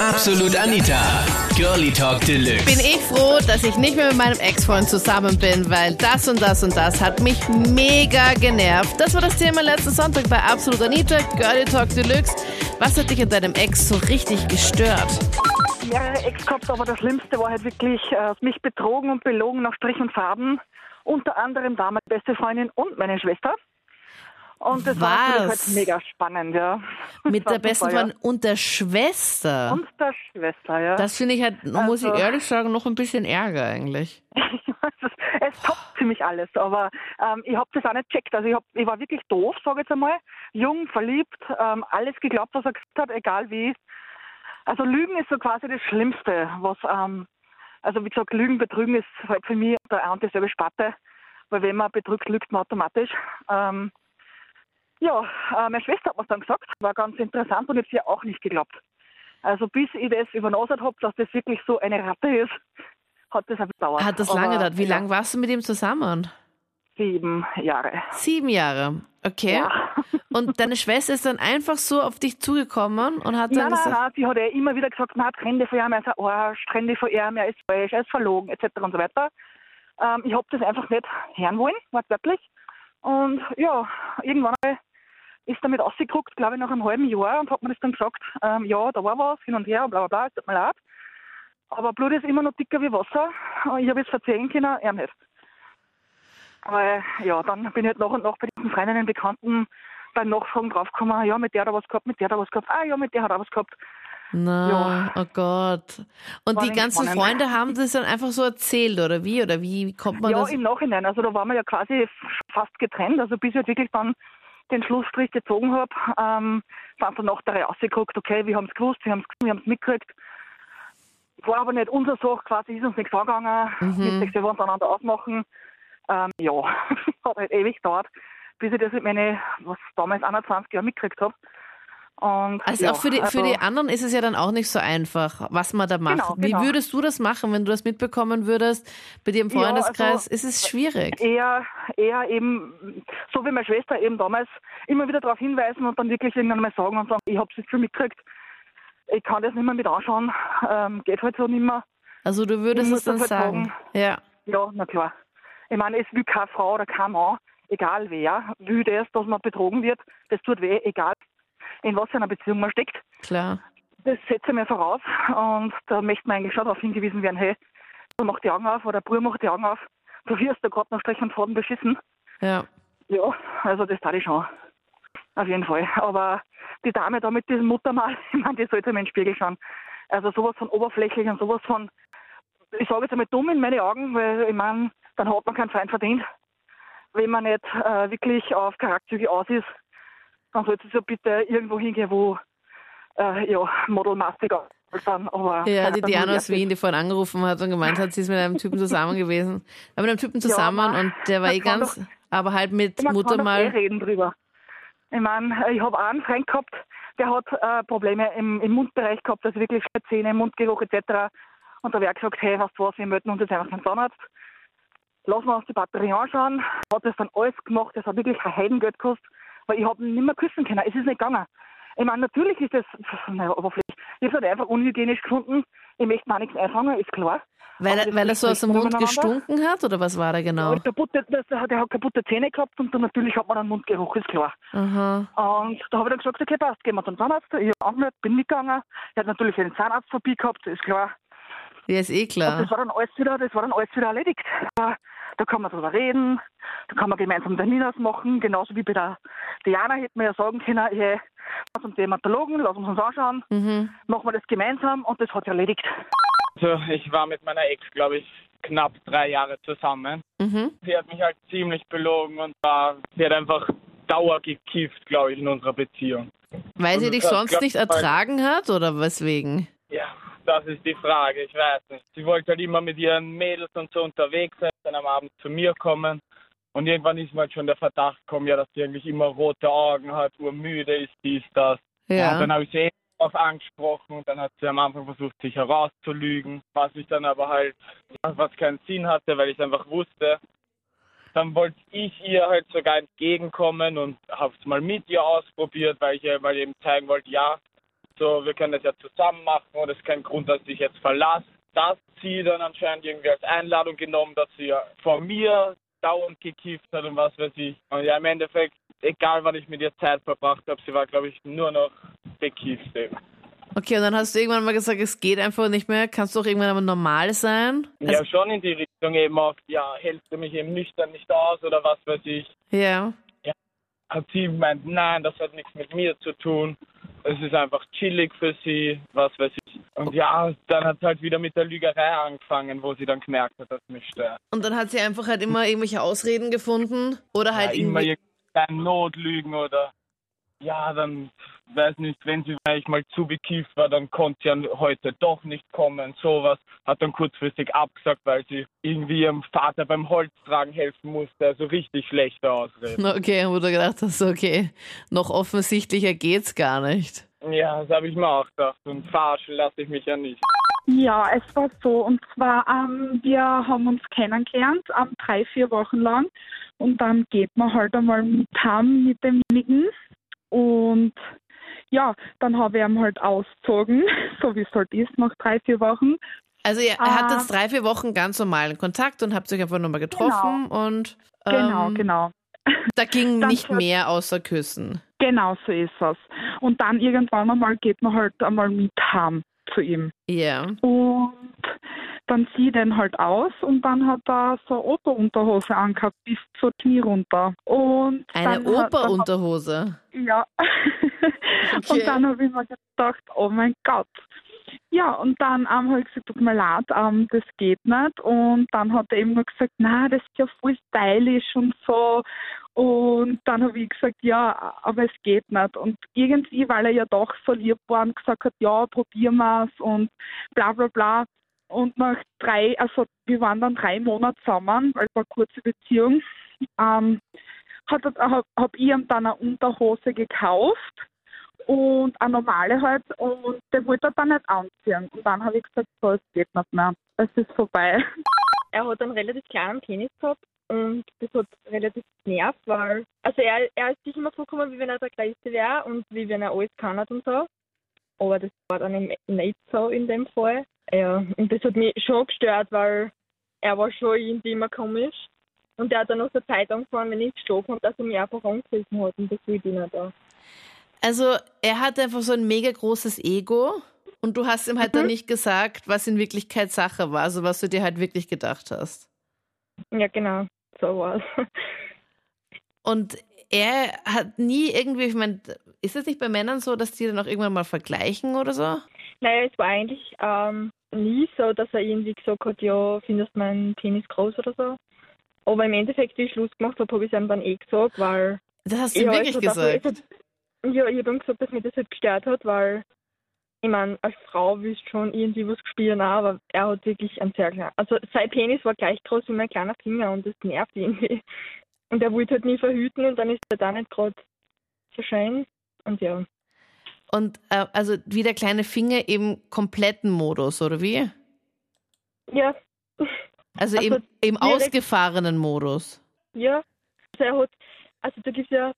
Absolut Anita. Girlie Talk Deluxe. bin ich froh, dass ich nicht mehr mit meinem Ex-Freund zusammen bin, weil das und das und das hat mich mega genervt. Das war das Thema letzten Sonntag bei Absolut Anita, Girlie Talk Deluxe. Was hat dich an deinem Ex so richtig gestört? mehrere Ex gehabt, aber das Schlimmste war halt wirklich äh, mich betrogen und belogen nach Strich und Faden. Unter anderem da meine beste Freundin und meine Schwester. Und das war natürlich Was? halt mega spannend, ja. Mit der besten war, ja. Freundin und der Schwester. Und der Schwester, ja. Das finde ich halt, muss ich Also- ehrlich sagen, noch ein bisschen Ärger eigentlich. es, es toppt ziemlich alles, aber ähm, ich habe das auch nicht checkt. Also ich, hab, ich war wirklich doof, sage ich jetzt einmal. Jung, verliebt, ähm, alles geglaubt, was er gesagt hat, egal wie. Also Lügen ist so quasi das Schlimmste, was, ähm, also wie gesagt, Lügen, Betrügen ist halt für mich der ein und dieselbe Sparte, weil wenn man betrügt, lügt man automatisch. Ähm, ja, äh, meine Schwester hat mir dann gesagt, war ganz interessant und ich habe sie auch nicht geglaubt. Also bis ich das übernasert habe, dass das wirklich so eine Ratte ist, hat das ein gedauert. Hat das lange gedauert? Wie ja, lange warst du mit ihm zusammen? Sieben Jahre. Sieben Jahre. Okay. Ja. Und deine Schwester ist dann einfach so auf dich zugekommen und hat dann Nein, nein, gesagt, nein, sie hat ja immer wieder gesagt, na, trenne dich von ihm, er ist ein Arsch, trenne dich von ihm, er ist falsch, er ist verlogen, etc. und so weiter. Ähm, ich habe das einfach nicht hören wollen, wortwörtlich. Und ja, irgendwann einmal ist damit ausgeguckt, glaube ich, nach einem halben Jahr und hat mir das dann gesagt, ähm, ja, da war was, hin und her, bla bla bla, es tut mir leid. Aber Blut ist immer noch dicker wie Wasser. Ich habe jetzt verzeihen können, er nicht. Aber ja, dann bin ich halt nach und nach bei diesen Freundinnen, Bekannten beim Nachfragen draufgekommen, ja, mit der hat er was gehabt, mit der hat er was gehabt, ah ja, mit der hat er was gehabt. na, oh Gott. Und War die ganzen spannend. Freunde haben das dann einfach so erzählt, oder wie? Oder wie kommt man ja, das? im Nachhinein. Also da waren wir ja quasi fast getrennt. Also bis ich halt wirklich dann den Schlussstrich gezogen habe, ähm, sind dann nach der Reihe ausgeguckt, okay, wir haben es gewusst, wir haben es mitgekriegt. War aber nicht unsere Sache, quasi ist uns nichts angegangen. Mhm. Wir wollen einander ausmachen. Ähm, ja, hat halt ewig gedauert, bis ich das mit meinen, was damals 21 Jahren mitgekriegt habe. Und, Also ja, auch für die, für also- die anderen ist es ja dann auch nicht so einfach, was man da macht. Genau, Wie genau. würdest du das machen, wenn du das mitbekommen würdest? Bei dir im Ja, Freundeskreis also- ist es schwierig. eher, eher eben, so wie meine Schwester eben damals, immer wieder darauf hinweisen und dann wirklich irgendwann mal sagen und sagen, ich habe es jetzt schon mitgekriegt, ich kann das nicht mehr mit anschauen, ähm, geht halt so nicht mehr. Also du würdest es dann halt sagen. Ja. Ja, na klar. Ich meine, es will keine Frau oder kein Mann, egal wer, will das, dass man betrogen wird, das tut weh, egal in was für einer Beziehung man steckt. Klar. Das setze ich mir voraus und da möchte man eigentlich schon darauf hingewiesen werden, hey, du mach die Augen auf oder Bruder macht die Augen auf, du wirst da gerade noch Strich und Faden beschissen. Ja. Ja, also das tat ich schon. Auf jeden Fall. Aber die Dame da mit diesem Muttermal, ich meine, die sollte mir in den Spiegel schauen. Also sowas von oberflächlich und sowas von, ich sage jetzt einmal dumm in meine Augen, weil ich meine, dann hat man keinen Feind verdient. Wenn man nicht äh, wirklich auf Charakterzüge aus ist, dann sollte es ja bitte irgendwo hingehen, wo äh, ja, modelmastig sind. Aber Ja, die dann Diana aus Wien, die vorhin angerufen hat und gemeint hat, sie ist mit einem Typen zusammen gewesen. Mit einem Typen Ja, zusammen aber und der war eh ganz, doch- aber halt mit Man Mutter kann doch eh mal. reden drüber. Ich meine, ich habe einen Freund gehabt, der hat äh, Probleme im, im Mundbereich gehabt, also wirklich Zähne, Mundgeruch etc. Und da wäre gesagt, hey, weißt du was, wir melden uns jetzt einfach den Zahnarzt. Lassen wir uns die Batterie anschauen. Hat das dann alles gemacht, das hat wirklich ein Heidengeld gekostet, weil ich habe ihn nicht mehr küssen können. Es ist nicht gegangen. Ich meine, natürlich ist das, naja, oberflächlich. Ich habe es halt einfach unhygienisch gefunden. Ich möchte mir nichts einfangen, ist klar. Weil, Aber er, weil er so aus dem Mund gestunken hat oder was war da genau? Und kaputte, das, der hat kaputte Zähne gehabt und dann natürlich hat man einen Mundgeruch, ist klar. Aha. Und da habe ich dann gesagt, okay, passt, gehen wir zum Zahnarzt. Ich habe angemeldet, bin mitgegangen. Er hat natürlich einen Zahnarzt vorbei gehabt, ist klar. Ja, ist eh Und klar. das war dann alles wieder, das war dann alles wieder erledigt. Äh, Da kann man drüber reden, da kann man gemeinsam Termin ausmachen, genauso wie bei der Diana hätten wir ja sagen können, hey, lass uns Dermatologen, lass uns uns anschauen, Mhm. machen wir das gemeinsam und das hat sich erledigt. Also ich war mit meiner Ex, glaube ich, knapp drei Jahre zusammen. Mhm. Sie hat mich halt ziemlich belogen und war, sie hat einfach Dauer gekifft, glaube ich, in unserer Beziehung. Weil sie Und dich sonst nicht ertragen hat oder weswegen? Das ist die Frage, ich weiß nicht. Sie wollte halt immer mit ihren Mädels und so unterwegs sein, dann am Abend zu mir kommen. Und irgendwann ist mir halt schon der Verdacht gekommen, ja, dass sie eigentlich immer rote Augen hat, urmüde ist, dies, das. Und Ja. dann habe ich sie eh darauf angesprochen und dann hat sie am Anfang versucht, sich herauszulügen, was ich dann aber halt, was keinen Sinn hatte, weil ich einfach wusste. Dann wollte ich ihr halt sogar entgegenkommen und habe es mal mit ihr ausprobiert, weil ich ihr mal eben zeigen wollte, ja, so, wir können das ja zusammen machen und es ist kein Grund, dass ich jetzt verlasse. Das sie dann anscheinend irgendwie als Einladung genommen, dass sie ja von mir dauernd gekifft hat und was weiß ich. Und ja, im Endeffekt, egal wann ich mit ihr Zeit verbracht habe, sie war, glaube ich, nur noch bekifft eben. Okay, und dann hast du irgendwann mal gesagt, es geht einfach nicht mehr. Kannst du auch irgendwann aber normal sein? ja, schon in die Richtung eben oft, ja, hältst du mich eben nüchtern nicht aus oder was weiß ich. Ja. Hat sie gemeint, nein, das hat nichts mit mir zu tun. Es ist einfach chillig für sie, was weiß ich. Und ja, dann hat es halt wieder mit der Lügerei angefangen, wo sie dann gemerkt hat, dass mich stört. Und dann hat sie einfach halt immer irgendwelche Ausreden gefunden oder halt ja, immer irgendwie. irgendeine Notlügen oder ja, dann weiß nicht, wenn sie vielleicht mal zu bekifft war, dann konnte sie ja heute doch nicht kommen. Sowas hat dann kurzfristig abgesagt, weil sie irgendwie ihrem Vater beim Holztragen helfen musste. Also richtig schlechte Ausreden. Okay, wo du gedacht hast, okay, noch offensichtlicher geht's gar nicht. Ja, das habe ich mir auch gedacht. Und verarschen lasse ich mich ja nicht. Ja, es war so. Und zwar, ähm, wir haben uns kennengelernt, ähm, drei, vier Wochen lang. Und dann geht man halt einmal mit heim mit demjenigen. Und ja, dann habe ich ihn halt ausgezogen, so wie es halt ist, nach drei, vier Wochen. Also ihr Ah. hattet drei, vier Wochen ganz normalen Kontakt und habt euch einfach nochmal getroffen und ähm, Genau, genau. da ging nicht mehr außer Küssen. Genau so ist es. Und dann irgendwann einmal geht man halt einmal mit heim zu ihm. Ja. Und dann zieht er ihn halt aus und dann hat er so eine Operunterhose angehabt bis zur Knie runter. Und Eine Operunterhose. Ja. Okay. Und dann habe ich mir gedacht, oh mein Gott. Ja, und dann ähm, habe ich gesagt, tut mir leid, ähm, das geht nicht. Und dann hat er eben nur gesagt, na, das ist ja voll stylisch und so. Und dann habe ich gesagt, ja, aber es geht nicht. Und irgendwie, weil er ja doch so lieb war und gesagt hat, ja, probieren wir es und bla bla bla. Und nach drei, also wir waren dann drei Monate zusammen, weil es war eine kurze Beziehung, ähm, habe hab ich ihm dann eine Unterhose gekauft und eine normale halt und der wollte er dann nicht anziehen. Und dann habe ich gesagt, so, es geht nicht mehr. Es ist vorbei. er hat einen relativ kleinen Penis gehabt und das hat relativ genervt, weil also er, er ist sich immer vorgekommen, wie wenn er der Größte wäre und wie wenn er alles kann hat und so. Aber das war dann eben nicht so in dem Fall. Ja, und das hat mich schon gestört, weil er war schon irgendwie immer komisch. Und er hat dann aus der Zeit angefangen, wenn ich gestochen habe, dass er mich einfach angegriffen hat und das will ich nicht da. Also er hat einfach so ein mega großes Ego und du hast ihm halt dann nicht gesagt, was in Wirklichkeit Sache war, also was du dir halt wirklich gedacht hast. Ja, genau, so war's. Und er hat nie irgendwie, ich meine, ist es nicht bei Männern so, dass die dann auch irgendwann mal vergleichen oder so? Naja, es war eigentlich ähm, nie so, dass er irgendwie gesagt hat, ja, findest du meinen Penis groß oder so. Aber im Endeffekt, wie ich Schluss gemacht habe, habe ich es ihm dann eh gesagt, weil... Das hast du Ja, wirklich dafür gesagt. ist es- Ja, ich habe ihm gesagt, dass mich das halt gestört hat, weil ich meine, als Frau willst schon irgendwie was spielen, auch, aber er hat wirklich einen sehr kleinen... Also sein Penis war gleich groß wie mein kleiner Finger und das nervt irgendwie. Und er wollte halt nie verhüten und dann ist er da nicht gerade so schön. Und ja. Und äh, also wie der kleine Finger im kompletten Modus, oder wie? Ja, Also, Also im, im ausgefahrenen Modus. Ja, also also da gibt ja,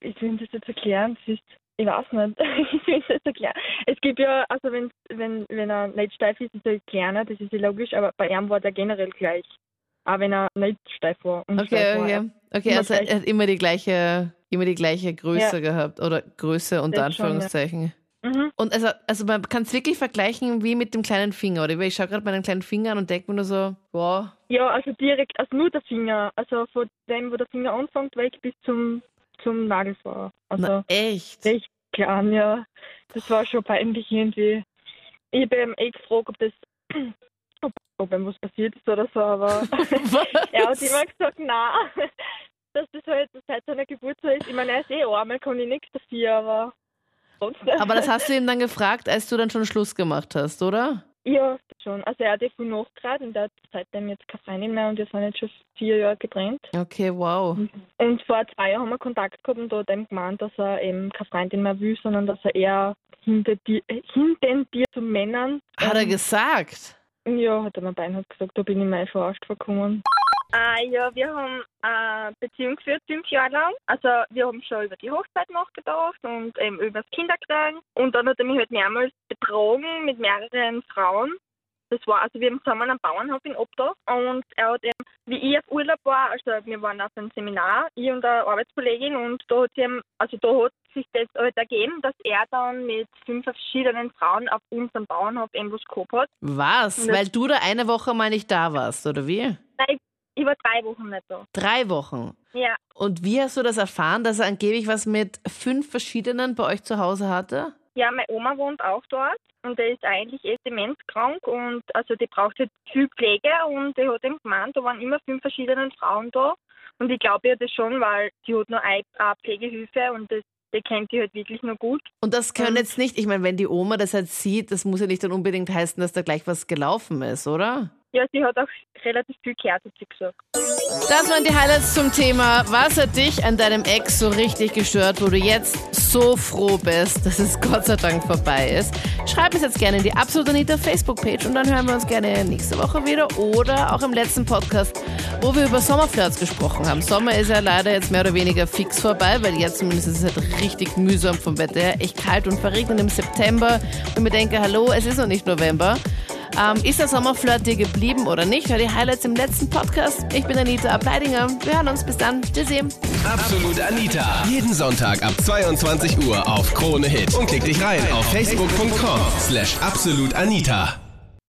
ich will das jetzt erklären, das ist, ich weiß nicht, ich will das erklären. Es gibt ja, also wenn, wenn, wenn er nicht steif ist, ist er kleiner, das ist ja logisch, aber bei ihm war der generell gleich. Auch wenn er nicht steif war. Und Okay, steif war. okay. Okay, also er hat immer die gleiche, immer die gleiche Größe Ja. gehabt oder Größe unter Das schon, ja. Anführungszeichen. Mhm. Und also, also man kann es wirklich vergleichen wie mit dem kleinen Finger, oder? Ich schaue gerade meinen kleinen Finger an und denke mir nur so, wow. Ja, also direkt, also nur der Finger, also von dem, wo der Finger anfängt, weg bis zum, zum Nagelfahr. Also Na, echt? recht klein, ja. Das war schon peinlich irgendwie. Ich habe ihm eh gefragt, ob das, ihm was passiert ist oder so, aber er hat immer gesagt, nein, dass das halt seit seiner Geburt so ist. Ich meine, er ist eh arm, er kann ich nichts dafür, aber trotzdem. Aber das hast du ihm dann gefragt, als du dann schon Schluss gemacht hast, oder? Ja, schon. Also er hat ja viel nachgerät und er hat seitdem jetzt keine Freundin mehr und wir sind jetzt schon vier Jahre getrennt. Okay, wow. Und vor zwei Jahren haben wir Kontakt gehabt und da hat er ihm gemeint, dass er eben keine Freundin mehr will, sondern dass er eher hinter dir, hintendiert zu Männern. Hat er Ähm, gesagt? Ja, hat er mir beinahe gesagt, da bin ich mal verarscht vorgekommen. Äh, ja, wir haben eine Beziehung geführt, fünf Jahre lang. Also wir haben schon über die Hochzeit nachgedacht und eben über das Kinderkriegen. Und dann hat er mich halt mehrmals betrogen mit mehreren Frauen. Das war, also wir haben zusammen am Bauernhof in Obdach und er hat eben, wie ich auf Urlaub war, also wir waren auf einem Seminar, ich und eine Arbeitskollegin und da hat, sie eben, also da hat sich das halt ergeben, dass er dann mit fünf verschiedenen Frauen auf unserem Bauernhof eben was gehabt hat. Was? Weil du da eine Woche mal nicht da warst, oder wie? Nein, ich war drei Wochen nicht da. Drei Wochen. Ja, Und wie hast du das erfahren, dass er angeblich was mit fünf verschiedenen bei euch zu Hause hatte? Ja, meine Oma wohnt auch dort und die ist eigentlich eh demenzkrank und also die braucht halt viel Pflege und die hat eben gemeint, da waren immer fünf verschiedene Frauen da und ich glaube ihr das schon, weil die hat nur eine, Pflegehilfe und das, die kennt die halt wirklich nur gut. Und das können jetzt nicht, ich meine, wenn die Oma das halt sieht, das muss ja nicht dann unbedingt heißen, dass da gleich was gelaufen ist, oder? Ja, sie hat auch relativ viel gehört, hat sie gesagt. Das waren die Highlights zum Thema, was hat dich an deinem Ex so richtig gestört, wo du jetzt so froh bist, dass es Gott sei Dank vorbei ist. Schreib es jetzt gerne in die Absolut Anita Facebook-Page und dann hören wir uns gerne nächste Woche wieder oder auch im letzten Podcast, wo wir über Sommerflirts gesprochen haben. Sommer ist ja leider jetzt mehr oder weniger fix vorbei, weil jetzt zumindest ist es halt richtig mühsam vom Wetter her, echt kalt und verregnet im September und mir denke, hallo, es ist noch nicht November. Ähm, ist der Sommerflirt dir geblieben oder nicht? Hör die Highlights im letzten Podcast. Ich bin Anita Ableidinger. Wir hören uns. Bis dann. Tschüssi. Absolut Anita. Jeden Sonntag ab 22 Uhr auf Krone Hit. Und klick dich rein auf facebook.com slash absolutanita.